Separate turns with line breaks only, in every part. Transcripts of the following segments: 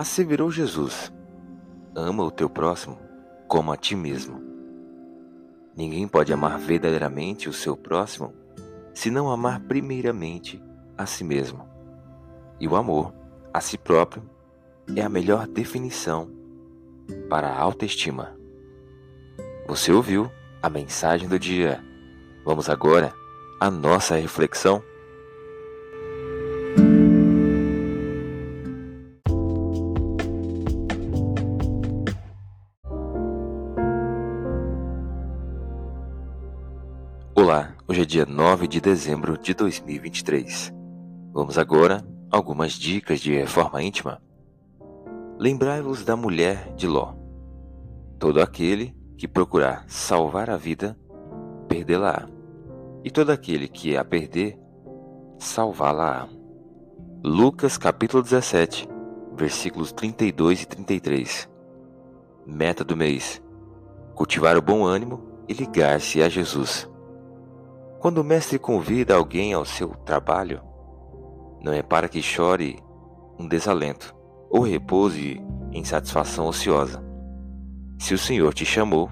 Asseverou Jesus: Ama o teu próximo como a ti mesmo. Ninguém pode amar verdadeiramente o seu próximo se não amar primeiramente a si mesmo. E o amor a si próprio é a melhor definição para a autoestima. Você ouviu a mensagem do dia. Vamos agora à nossa reflexão. Olá, hoje é dia 9 de dezembro de 2023. Vamos agora a algumas dicas de reforma íntima. Lembrai-vos da mulher de Ló. Todo aquele que procurar salvar a vida, perdê-la-á. E todo aquele que a perder, salvá-la-á. Lucas capítulo 17, versículos 32 e 33. Meta do mês: cultivar o bom ânimo e ligar-se a Jesus. Quando o mestre convida alguém ao seu trabalho, não é para que chore um desalento ou repouse em satisfação ociosa. Se o Senhor te chamou,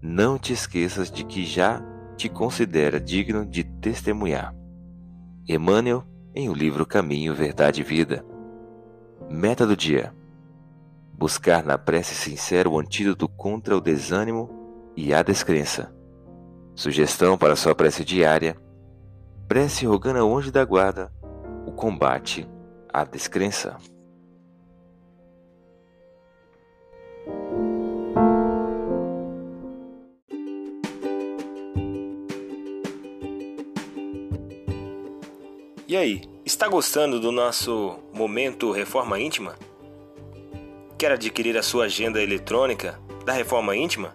não te esqueças de que já te considera digno de testemunhar. Emmanuel, em o livro Caminho, Verdade e Vida. Meta do dia: buscar na prece sincera o antídoto contra o desânimo e a descrença. Sugestão para sua prece diária: prece rogando ao anjo da guarda o combate à descrença.
E aí, está gostando do nosso momento Reforma Íntima? Quer adquirir a sua agenda eletrônica da Reforma Íntima?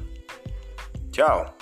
Tchau!